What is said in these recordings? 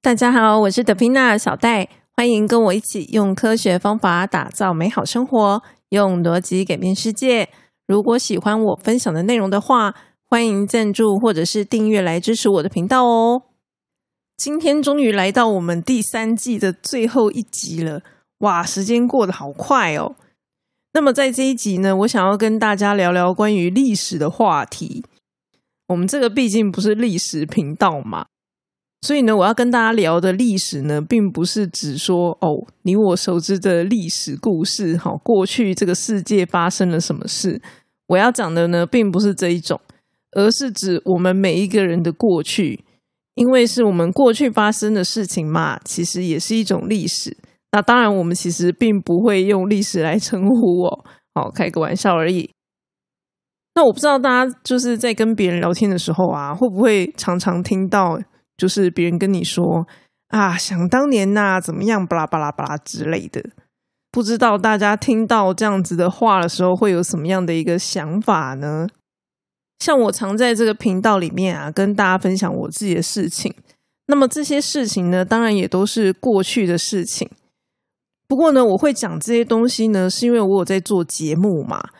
大家好，我是德皮娜小戴，欢迎跟我一起用科学方法打造美好生活，用逻辑改变世界。如果喜欢我分享的内容的话，欢迎赞助或者是订阅来支持我的频道哦。今天终于来到我们第三季的最后一集了，哇，时间过得好快哦。那么在这一集呢，我想要跟大家聊聊关于历史的话题。我们这个毕竟不是历史频道嘛。所以呢，我要跟大家聊的历史呢，并不是指说哦，你我熟知的历史故事，哈，过去这个世界发生了什么事。我要讲的呢，并不是这一种，而是指我们每一个人的过去，因为是我们过去发生的事情嘛，其实也是一种历史。那当然，我们其实并不会用历史来称呼哦，好，开个玩笑而已。那我不知道大家就是在跟别人聊天的时候啊，会不会常常听到？就是别人跟你说啊，想当年呐，怎么样，巴拉巴拉巴拉之类的，不知道大家听到这样子的话的时候，会有什么样的一个想法呢？像我常在这个频道里面啊，跟大家分享我自己的事情。那么这些事情呢，当然也都是过去的事情。不过呢，我会讲这些东西呢，是因为我有在做节目嘛。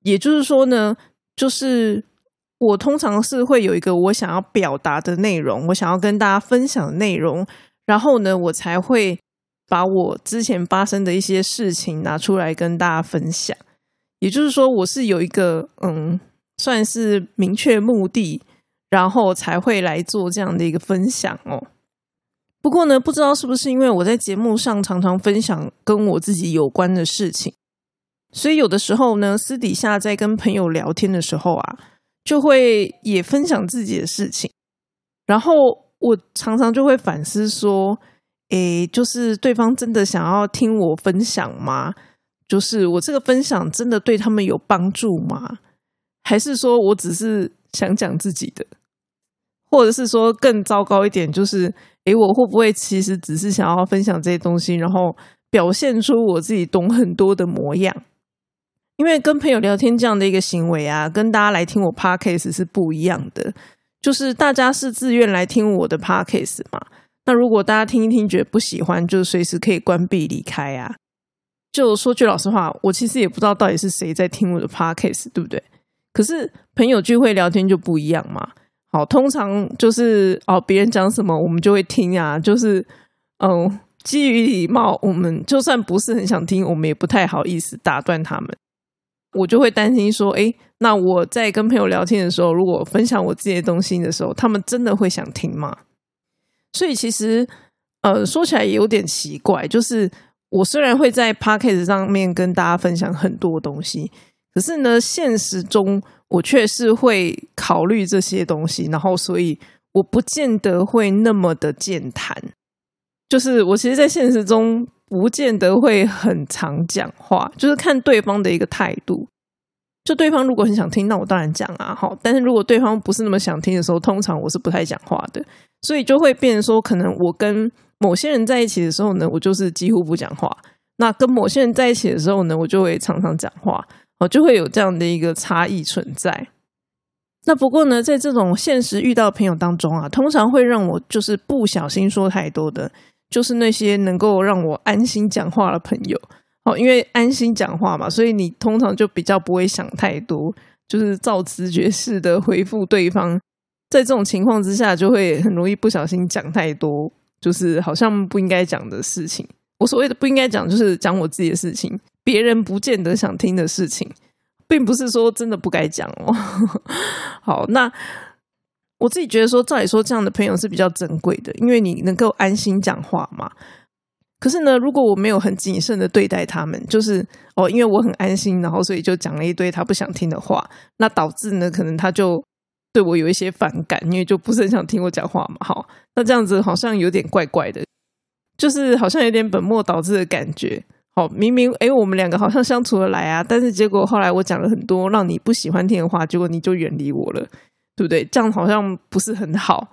也就是说呢，就是。我通常是会有一个我想要表达的内容，我想要跟大家分享的内容，然后呢，我才会把我之前发生的一些事情拿出来跟大家分享。也就是说，我是有一个嗯，算是明确目的，然后才会来做这样的一个分享哦。不过呢，不知道是不是因为我在节目上常常分享跟我自己有关的事情，所以有的时候呢，私底下在跟朋友聊天的时候啊。就会也分享自己的事情，然后我常常就会反思说：“诶，就是对方真的想要听我分享吗？就是我这个分享真的对他们有帮助吗？还是说我只是想讲自己的？或者是说更糟糕一点，就是诶，我会不会其实只是想要分享这些东西，然后表现出我自己懂很多的模样？”因为跟朋友聊天这样的一个行为啊，跟大家来听我 podcast 是不一样的。就是大家是自愿来听我的 podcast 嘛。那如果大家听一听觉得不喜欢，就随时可以关闭离开啊。就说句老实话，我其实也不知道到底是谁在听我的 podcast，对不对？可是朋友聚会聊天就不一样嘛。好，通常就是哦，别人讲什么我们就会听啊。就是嗯，基于礼貌，我们就算不是很想听，我们也不太好意思打断他们。我就会担心说，哎，那我在跟朋友聊天的时候，如果分享我自己的东西的时候，他们真的会想听吗？所以其实，呃，说起来也有点奇怪，就是我虽然会在 p a c k a g e 上面跟大家分享很多东西，可是呢，现实中我却是会考虑这些东西，然后所以我不见得会那么的健谈。就是我其实，在现实中。不见得会很常讲话，就是看对方的一个态度。就对方如果很想听，那我当然讲啊，好。但是如果对方不是那么想听的时候，通常我是不太讲话的。所以就会变说，可能我跟某些人在一起的时候呢，我就是几乎不讲话；那跟某些人在一起的时候呢，我就会常常讲话。哦，就会有这样的一个差异存在。那不过呢，在这种现实遇到朋友当中啊，通常会让我就是不小心说太多的。就是那些能够让我安心讲话的朋友，哦，因为安心讲话嘛，所以你通常就比较不会想太多，就是照直觉式的回复对方。在这种情况之下，就会很容易不小心讲太多，就是好像不应该讲的事情。我所谓的不应该讲，就是讲我自己的事情，别人不见得想听的事情，并不是说真的不该讲哦。好，那。我自己觉得说，照理说这样的朋友是比较珍贵的，因为你能够安心讲话嘛。可是呢，如果我没有很谨慎的对待他们，就是哦，因为我很安心，然后所以就讲了一堆他不想听的话，那导致呢，可能他就对我有一些反感，因为就不是很想听我讲话嘛。好，那这样子好像有点怪怪的，就是好像有点本末倒置的感觉。好，明明哎，我们两个好像相处的来啊，但是结果后来我讲了很多让你不喜欢听的话，结果你就远离我了。对不对？这样好像不是很好。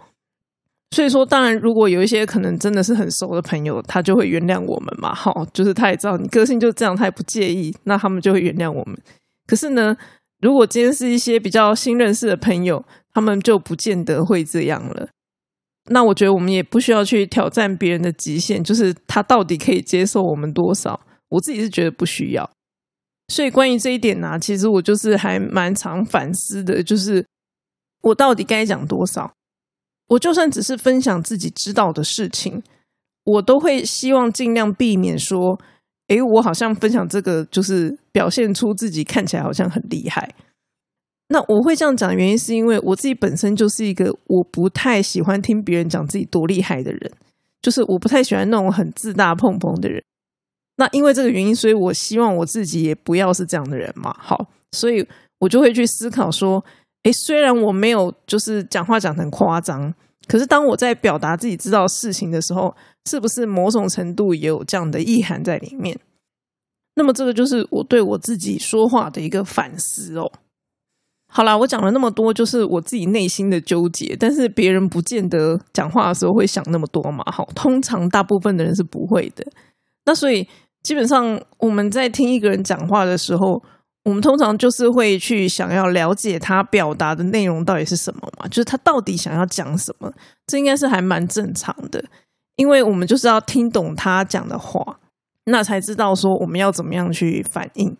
所以说，当然，如果有一些可能真的是很熟的朋友，他就会原谅我们嘛。哈，就是他也知道你个性就这样，他也不介意，那他们就会原谅我们。可是呢，如果今天是一些比较新认识的朋友，他们就不见得会这样了。那我觉得我们也不需要去挑战别人的极限，就是他到底可以接受我们多少？我自己是觉得不需要。所以关于这一点呢，其实我就是还蛮常反思的，就是我到底该讲多少？我就算只是分享自己知道的事情，我都会希望尽量避免说，诶，我好像分享这个就是表现出自己看起来好像很厉害。那我会这样讲的原因，是因为我自己本身就是一个我不太喜欢听别人讲自己多厉害的人，就是我不太喜欢那种很自大碰碰的人。那因为这个原因，所以我希望我自己也不要是这样的人嘛。好，所以我就会去思考说，诶，虽然我没有就是讲话讲很夸张，可是当我在表达自己知道事情的时候，是不是某种程度也有这样的意涵在里面？那么这个就是我对我自己说话的一个反思哦。好啦，我讲了那么多，就是我自己内心的纠结，但是别人不见得讲话的时候会想那么多嘛。好，通常大部分的人是不会的。那所以。基本上，我们在听一个人讲话的时候，我们通常就是会去想要了解他表达的内容到底是什么嘛，就是他到底想要讲什么，这应该是还蛮正常的，因为我们就是要听懂他讲的话，那才知道说我们要怎么样去反应。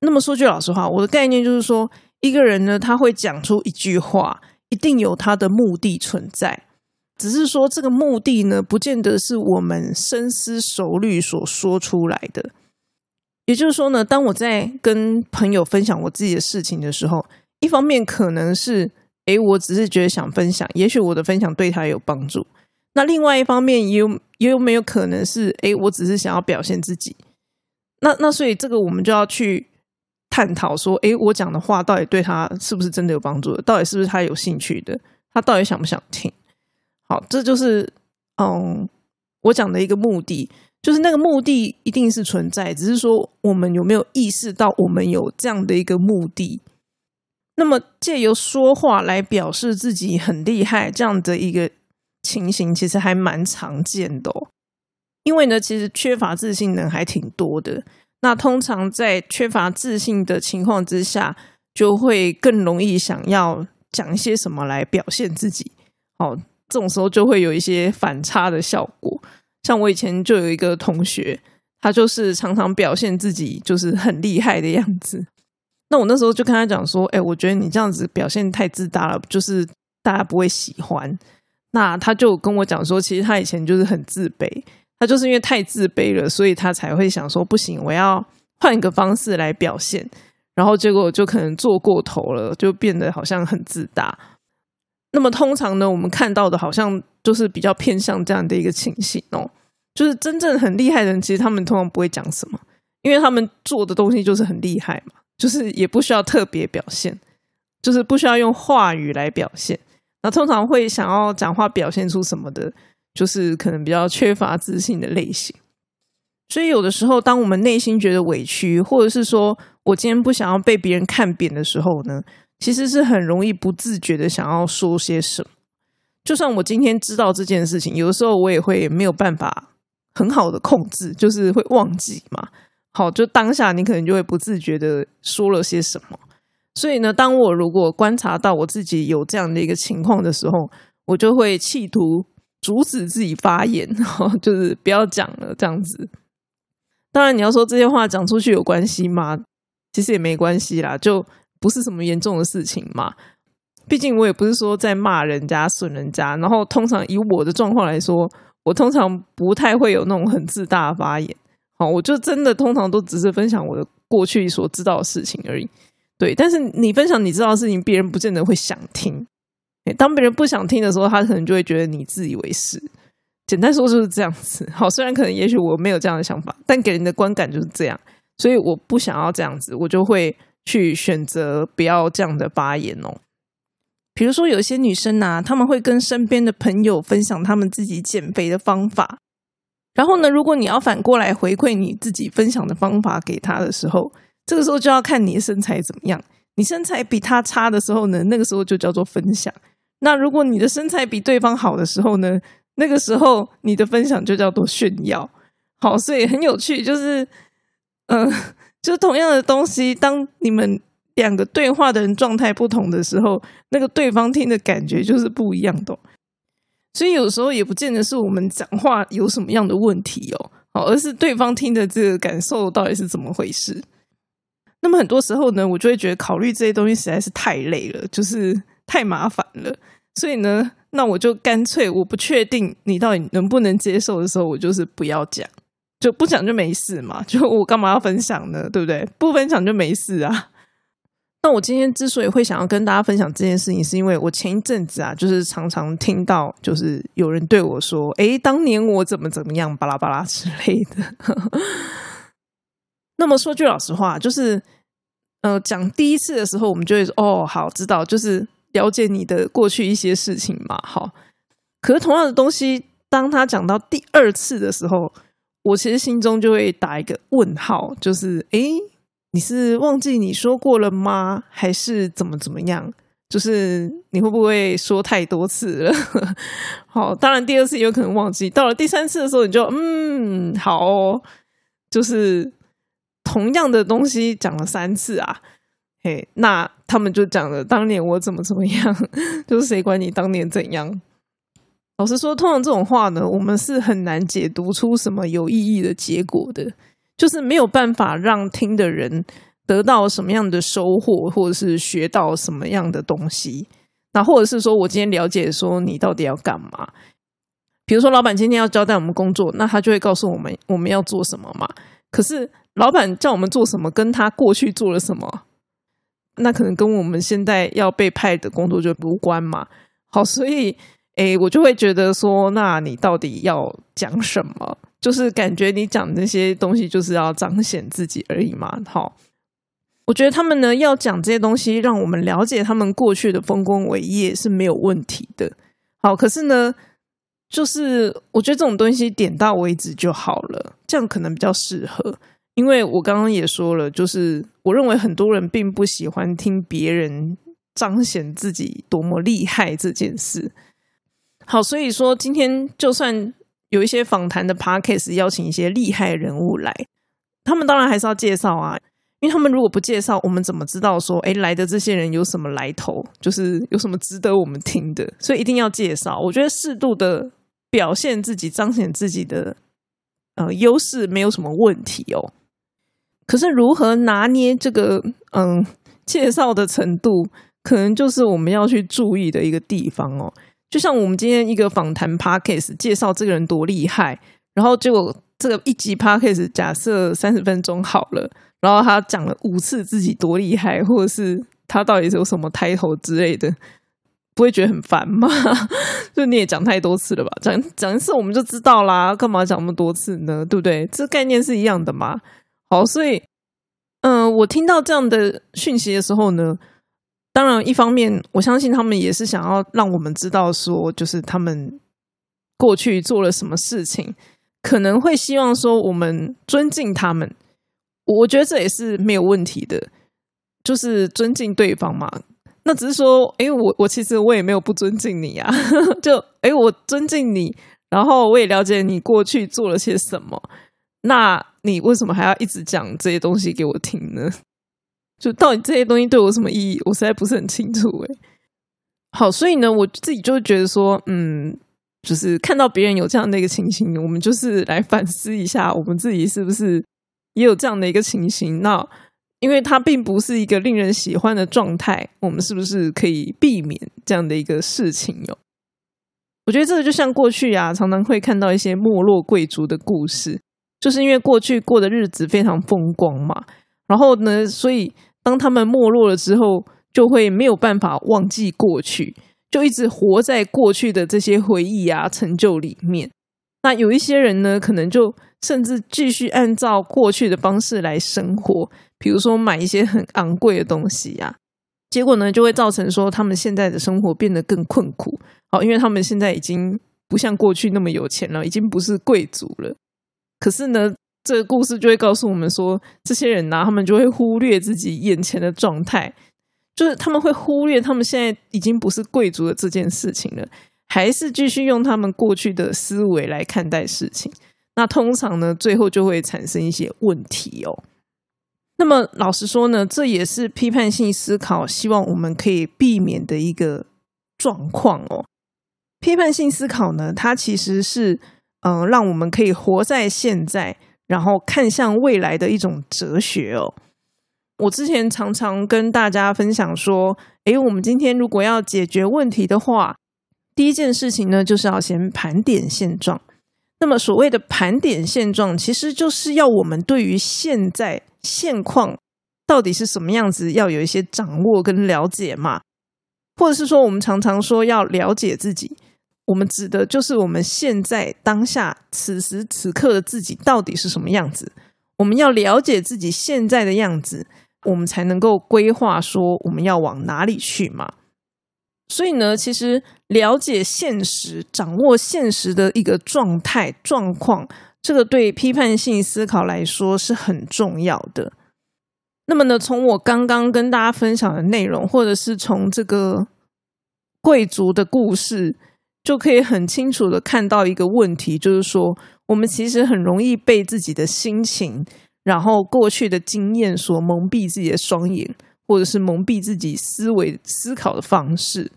那么说句老实话，我的概念就是说，一个人呢，他会讲出一句话，一定有他的目的存在。只是说这个目的呢，不见得是我们深思熟虑所说出来的。也就是说呢，当我在跟朋友分享我自己的事情的时候，一方面可能是，诶，我只是觉得想分享，也许我的分享对他有帮助。那另外一方面，也有也有没有可能是，诶，我只是想要表现自己。那那所以这个我们就要去探讨说，诶，我讲的话到底对他是不是真的有帮助的？到底是不是他有兴趣的？他到底想不想听？好，这就是嗯，我讲的一个目的，就是那个目的一定是存在，只是说我们有没有意识到我们有这样的一个目的。那么借由说话来表示自己很厉害这样的一个情形，其实还蛮常见的。因为呢，其实缺乏自信的人还挺多的。那通常在缺乏自信的情况之下，就会更容易想要讲一些什么来表现自己。好。这种时候就会有一些反差的效果。像我以前就有一个同学，他就是常常表现自己就是很厉害的样子。那我那时候就跟他讲说：“哎，我觉得你这样子表现太自大了，就是大家不会喜欢。”那他就跟我讲说：“其实他以前就是很自卑，他就是因为太自卑了，所以他才会想说：不行，我要换一个方式来表现。然后结果就可能做过头了，就变得好像很自大。”那么通常呢，我们看到的好像就是比较偏向这样的一个情形哦，就是真正很厉害的人，其实他们通常不会讲什么，因为他们做的东西就是很厉害嘛，就是也不需要特别表现，就是不需要用话语来表现。那通常会想要讲话表现出什么的，就是可能比较缺乏自信的类型。所以有的时候，当我们内心觉得委屈，或者是说我今天不想要被别人看扁的时候呢？其实是很容易不自觉的想要说些什么，就算我今天知道这件事情，有的时候我也会没有办法很好的控制，就是会忘记嘛。好，就当下你可能就会不自觉的说了些什么。所以呢，当我如果观察到我自己有这样的一个情况的时候，我就会企图阻止自己发言，就是不要讲了这样子。当然，你要说这些话讲出去有关系吗？其实也没关系啦，就。不是什么严重的事情嘛，毕竟我也不是说在骂人家、损人家。然后通常以我的状况来说，我通常不太会有那种很自大的发言。好，我就真的通常都只是分享我的过去所知道的事情而已。对，但是你分享你知道的事情，别人不见得会想听。当别人不想听的时候，他可能就会觉得你自以为是。简单说就是这样子。好，虽然可能也许我没有这样的想法，但给人的观感就是这样。所以我不想要这样子，我就会。去选择不要这样的发言哦。比如说，有些女生呐，他们会跟身边的朋友分享他们自己减肥的方法。然后呢，如果你要反过来回馈你自己分享的方法给他的时候，这个时候就要看你的身材怎么样。你身材比他差的时候呢，那个时候就叫做分享。那如果你的身材比对方好的时候呢，那个时候你的分享就叫做炫耀。好，所以很有趣，就是嗯。就同样的东西，当你们两个对话的人状态不同的时候，那个对方听的感觉就是不一样的。所以有时候也不见得是我们讲话有什么样的问题哦，哦，而是对方听的这个感受到底是怎么回事。那么很多时候呢，我就会觉得考虑这些东西实在是太累了，就是太麻烦了。所以呢，那我就干脆我不确定你到底能不能接受的时候，我就是不要讲，就不讲就没事嘛。就我干嘛要分享呢？对不对？不分享就没事啊。那我今天之所以会想要跟大家分享这件事情，是因为我前一阵子啊，就是常常听到，就是有人对我说：“哎，当年我怎么怎么样，巴拉巴拉之类的。”那么说句老实话，就是呃，讲第一次的时候，我们就会说：“哦，好，知道，就是了解你的过去一些事情嘛。”好，可是同样的东西，当他讲到第二次的时候，我其实心中就会打一个问号，就是哎。你是忘记你说过了吗？还是怎么怎么样？就是你会不会说太多次了？好，当然第二次也有可能忘记，到了第三次的时候，你就嗯，好，就是同样的东西讲了三次啊。嘿，那他们就讲了当年我怎么怎么样，就是谁管你当年怎样？老实说，通常这种话呢，我们是很难解读出什么有意义的结果的。就是没有办法让听的人得到什么样的收获，或者是学到什么样的东西。那或者是说我今天了解说你到底要干嘛？比如说老板今天要交代我们工作，那他就会告诉我们我们要做什么嘛。可是老板叫我们做什么，跟他过去做了什么，那可能跟我们现在要被派的工作就无关嘛。好，所以诶，我就会觉得说，那你到底要讲什么？就是感觉你讲那些东西就是要彰显自己而已嘛，好，我觉得他们呢要讲这些东西，让我们了解他们过去的丰功伟业是没有问题的。好，可是呢，就是我觉得这种东西点到为止就好了，这样可能比较适合。因为我刚刚也说了，就是我认为很多人并不喜欢听别人彰显自己多么厉害这件事。好，所以说今天就算。有一些访谈的 podcast 邀请一些厉害人物来，他们当然还是要介绍啊，因为他们如果不介绍，我们怎么知道说，哎，来的这些人有什么来头，就是有什么值得我们听的？所以一定要介绍。我觉得适度的表现自己，彰显自己的呃优势，没有什么问题哦。可是如何拿捏这个嗯介绍的程度，可能就是我们要去注意的一个地方哦。就像我们今天一个访谈 podcast 介绍这个人多厉害，然后结果这个一集 podcast 假设三十分钟好了，然后他讲了五次自己多厉害，或者是他到底是有什么抬头之类的，不会觉得很烦吗？就你也讲太多次了吧？讲讲一次我们就知道啦，干嘛讲那么多次呢？对不对？这概念是一样的嘛。好，所以嗯，我听到这样的讯息的时候呢。当然，一方面，我相信他们也是想要让我们知道，说就是他们过去做了什么事情，可能会希望说我们尊敬他们。我觉得这也是没有问题的，就是尊敬对方嘛。那只是说，哎，我我其实我也没有不尊敬你啊，就哎，我尊敬你，然后我也了解你过去做了些什么，那你为什么还要一直讲这些东西给我听呢？就到底这些东西对我什么意义，我实在不是很清楚哎。好，所以呢，我自己就觉得说，嗯，就是看到别人有这样的一个情形，我们就是来反思一下，我们自己是不是也有这样的一个情形？那因为它并不是一个令人喜欢的状态，我们是不是可以避免这样的一个事情？哟，我觉得这个就像过去啊，常常会看到一些没落贵族的故事，就是因为过去过的日子非常风光嘛。然后呢？所以当他们没落了之后，就会没有办法忘记过去，就一直活在过去的这些回忆啊、成就里面。那有一些人呢，可能就甚至继续按照过去的方式来生活，比如说买一些很昂贵的东西呀。结果呢，就会造成说他们现在的生活变得更困苦。好，因为他们现在已经不像过去那么有钱了，已经不是贵族了。可是呢？这个故事就会告诉我们说，这些人呢，他们就会忽略自己眼前的状态，就是他们会忽略他们现在已经不是贵族的这件事情了，还是继续用他们过去的思维来看待事情。那通常呢，最后就会产生一些问题哦。那么老实说呢，这也是批判性思考希望我们可以避免的一个状况哦。批判性思考呢，它其实是嗯，让我们可以活在现在，然后看向未来的一种哲学哦。我之前常常跟大家分享说，诶，我们今天如果要解决问题的话，第一件事情呢，就是要先盘点现状。那么所谓的盘点现状，其实就是要我们对于现在现况到底是什么样子，要有一些掌握跟了解嘛。或者是说，我们常常说要了解自己，我们指的就是我们现在当下此时此刻的自己到底是什么样子。我们要了解自己现在的样子，我们才能够规划说我们要往哪里去嘛。所以呢，其实了解现实、掌握现实的一个状态状况，这个对批判性思考来说是很重要的。那么呢，从我刚刚跟大家分享的内容，或者是从这个贵族的故事，就可以很清楚的看到一个问题，就是说，我们其实很容易被自己的心情，然后过去的经验所蒙蔽自己的双眼，或者是蒙蔽自己思维思考的方式。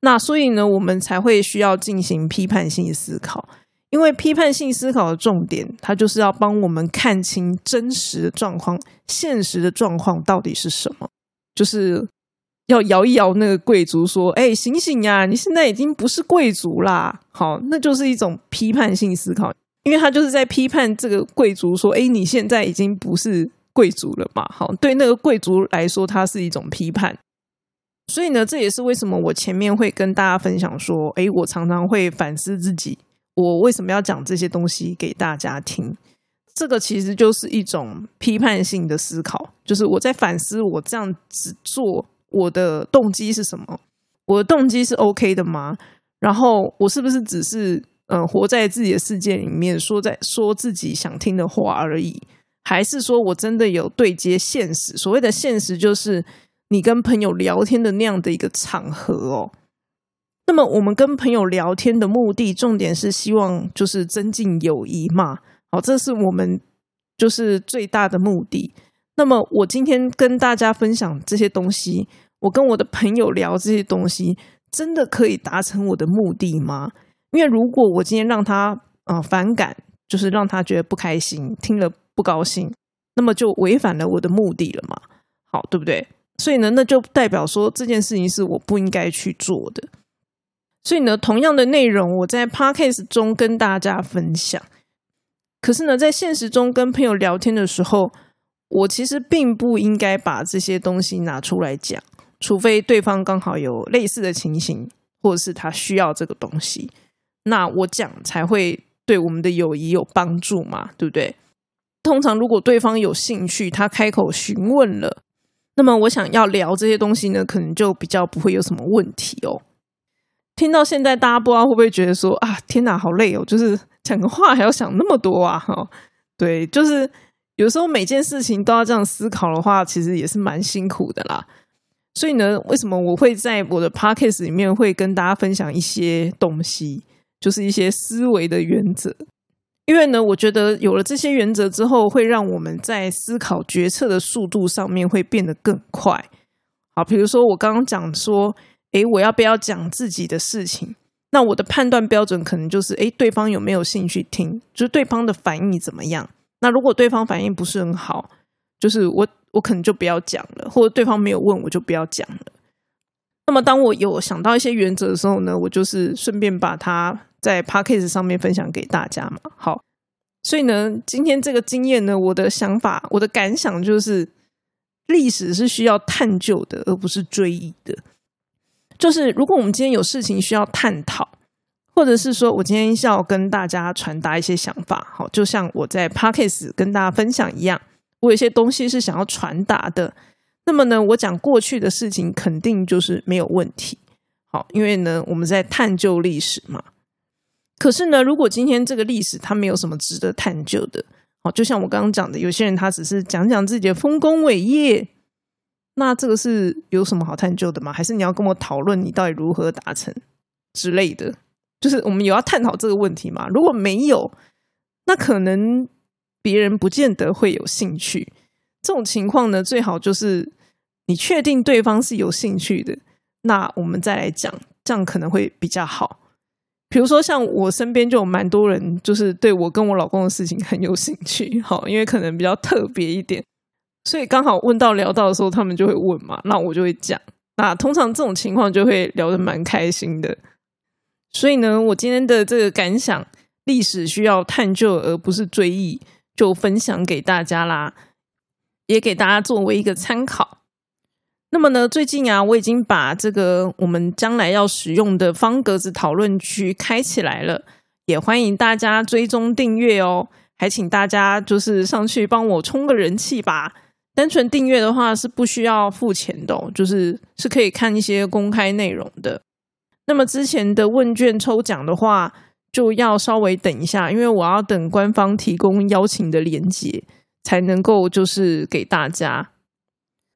那所以呢，我们才会需要进行批判性思考。因为批判性思考的重点，它就是要帮我们看清真实的状况、现实的状况到底是什么，就是要摇一摇那个贵族，说：“哎，醒醒呀！你现在已经不是贵族啦。”好，那就是一种批判性思考，因为他就是在批判这个贵族，说：“哎，你现在已经不是贵族了嘛。”好，对那个贵族来说，它是一种批判。所以呢，这也是为什么我前面会跟大家分享说：“哎，我常常会反思自己。”我为什么要讲这些东西给大家听？这个其实就是一种批判性的思考，就是我在反思我这样子做，我的动机是什么？我的动机是 OK 的吗？然后我是不是只是嗯活在自己的世界里面，说在说自己想听的话而已？还是说我真的有对接现实？所谓的现实，就是你跟朋友聊天的那样的一个场合哦。那么我们跟朋友聊天的目的，重点是希望就是增进友谊嘛。好，这是我们就是最大的目的。那么我今天跟大家分享这些东西，我跟我的朋友聊这些东西，真的可以达成我的目的吗？因为如果我今天让他啊反感，就是让他觉得不开心，听了不高兴，那么就违反了我的目的了嘛。好，对不对？所以呢，那就代表说这件事情是我不应该去做的。所以呢，同样的内容我在 podcast 中跟大家分享，可是呢，在现实中跟朋友聊天的时候，我其实并不应该把这些东西拿出来讲，除非对方刚好有类似的情形，或者是他需要这个东西，那我讲才会对我们的友谊有帮助嘛，对不对？通常如果对方有兴趣，他开口询问了，那么我想要聊这些东西呢，可能就比较不会有什么问题哦。听到现在，大家不知道会不会觉得说啊，天哪，好累哦！就是讲个话还要想那么多啊，哈，对，就是有时候每件事情都要这样思考的话，其实也是蛮辛苦的啦。所以呢，为什么我会在我的 podcast 里面会跟大家分享一些东西，就是一些思维的原则？因为呢，我觉得有了这些原则之后，会让我们在思考决策的速度上面会变得更快。好，比如说我刚刚讲说。诶，我要不要讲自己的事情？那我的判断标准可能就是：诶，对方有没有兴趣听？就是对方的反应怎么样？那如果对方反应不是很好，就是我我可能就不要讲了，或者对方没有问，我就不要讲了。那么当我有想到一些原则的时候呢，我就是顺便把它在 p a c k a g e 上面分享给大家嘛。好，所以呢，今天这个经验呢，我的想法、我的感想就是，历史是需要探究的，而不是追忆的。就是如果我们今天有事情需要探讨，或者是说我今天要跟大家传达一些想法，好，就像我在 Podcast 跟大家分享一样，我有些东西是想要传达的。那么呢，我讲过去的事情肯定就是没有问题，好，因为呢我们在探究历史嘛。可是呢，如果今天这个历史它没有什么值得探究的，好，就像我刚刚讲的，有些人他只是讲讲自己的丰功伟业。那这个是有什么好探究的吗？还是你要跟我讨论你到底如何达成之类的？就是我们有要探讨这个问题吗？如果没有，那可能别人不见得会有兴趣。这种情况呢，最好就是你确定对方是有兴趣的，那我们再来讲，这样可能会比较好。比如说像我身边就有蛮多人，就是对我跟我老公的事情很有兴趣，好，因为可能比较特别一点，所以刚好问到聊到的时候，他们就会问嘛，那我就会讲。那通常这种情况就会聊得蛮开心的。所以呢，我今天的这个感想，历史需要探究而不是追忆，就分享给大家啦，也给大家作为一个参考。那么呢，最近啊，我已经把这个我们将来要使用的方格子讨论区开起来了，也欢迎大家追踪订阅哦。还请大家就是上去帮我充个人气吧。单纯订阅的话是不需要付钱的，就是是可以看一些公开内容的。那么之前的问卷抽奖的话，就要稍微等一下，因为我要等官方提供邀请的链接，才能够就是给大家。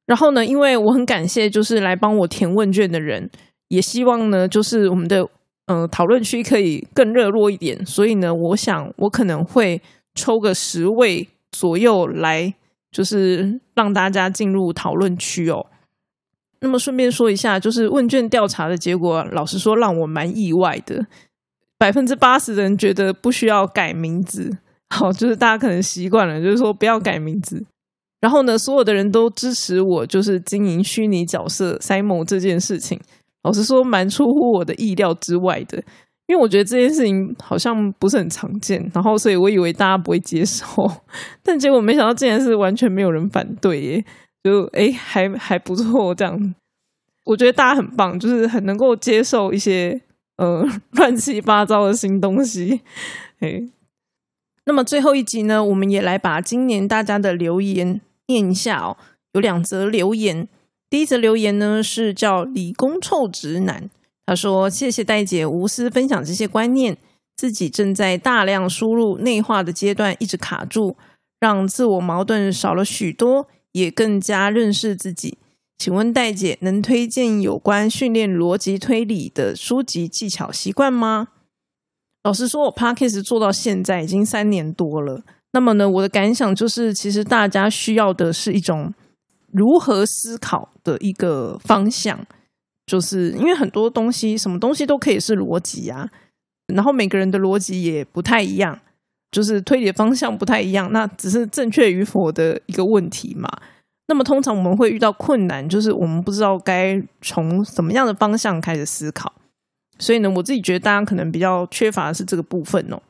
然后呢，因为我很感谢就是来帮我填问卷的人，也希望呢就是我们的嗯讨论区可以更热络一点，所以呢，我想我可能会抽个十位左右来，就是让大家进入讨论区哦。那么顺便说一下，就是问卷调查的结果，老实说让我蛮意外的。百分之八十的人觉得不需要改名字，好，就是大家可能习惯了，就是说不要改名字。然后呢，所有的人都支持我，就是经营虚拟角色 Simon 这件事情。老实说，蛮出乎我的意料之外的，因为我觉得这件事情好像不是很常见。然后，所以我以为大家不会接受，但结果没想到竟然是完全没有人反对耶。就哎，还还不错，这样，我觉得大家很棒，就是很能够接受一些呃乱七八糟的新东西。哎，那么最后一集呢，我们也来把今年大家的留言念一下哦。有两则留言，第一则留言呢是叫理工臭直男，他说：“谢谢戴姐无私分享这些观念，自己正在大量输入内化的阶段，一直卡住，让自我矛盾少了许多。”也更加认识自己。请问戴姐能推荐有关训练逻辑推理的书籍、技巧、习惯吗？老实说，我 Podcast 做到现在已经三年多了。那么呢，我的感想就是，其实大家需要的是一种如何思考的一个方向，就是因为很多东西，什么东西都可以是逻辑啊，然后每个人的逻辑也不太一样。就是推理的方向不太一样，那只是正确与否的一个问题嘛。那么通常我们会遇到困难，就是我们不知道该从什么样的方向开始思考。所以呢，我自己觉得大家可能比较缺乏的是这个部分哦。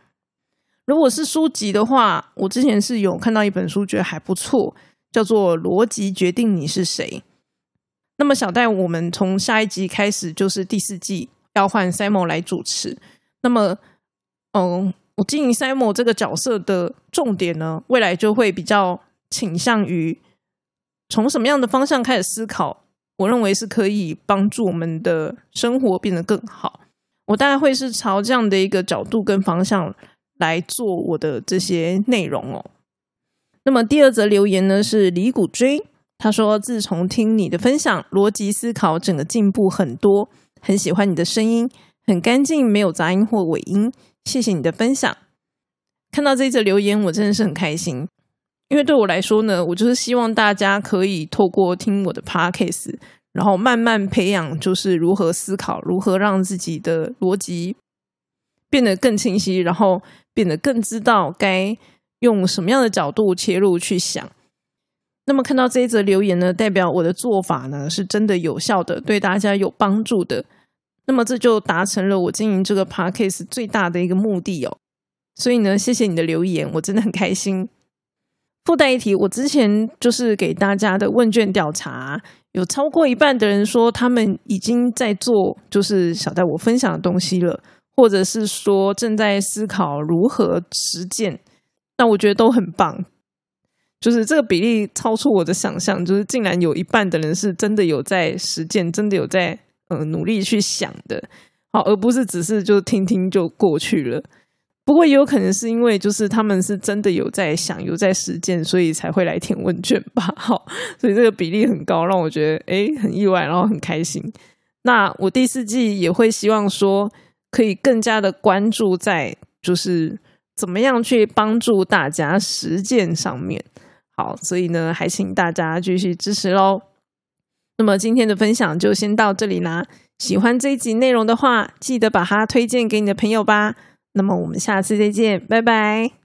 如果是书籍的话，我之前是有看到一本书，觉得还不错，叫做《逻辑决定你是谁》。那么小戴，我们从下一集开始就是第四季要换 Simon 来主持。那么，嗯。我经营 Simon 这个角色的重点呢，未来就会比较倾向于从什么样的方向开始思考。我认为是可以帮助我们的生活变得更好。我大概会是朝这样的一个角度跟方向来做我的这些内容哦。那么第二则留言呢是李谷追，他说：“自从听你的分享，逻辑思考整个进步很多，很喜欢你的声音，很干净，没有杂音或尾音。”谢谢你的分享，看到这一则留言，我真的是很开心。因为对我来说呢，我就是希望大家可以透过听我的 podcast，然后慢慢培养，就是如何思考，如何让自己的逻辑变得更清晰，然后变得更知道该用什么样的角度切入去想。那么看到这一则留言呢，代表我的做法呢是真的有效的，对大家有帮助的。那么这就达成了我经营这个 podcast 最大的一个目的哦。所以呢，谢谢你的留言，我真的很开心。附带一提，我之前就是给大家的问卷调查，有超过一半的人说他们已经在做，就是小戴我分享的东西了，或者是说正在思考如何实践。那我觉得都很棒，就是这个比例超出我的想象，就是竟然有一半的人是真的有在实践，真的有在。呃，努力去想的，好，而不是只是就听听就过去了。不过也有可能是因为就是他们是真的有在想，有在实践，所以才会来填问卷吧。好，所以这个比例很高，让我觉得诶很意外，然后很开心。那我第四季也会希望说，可以更加的关注在就是怎么样去帮助大家实践上面。好，所以呢，还请大家继续支持喽。那么今天的分享就先到这里啦，喜欢这一集内容的话，记得把它推荐给你的朋友吧。那么我们下次再见，拜拜。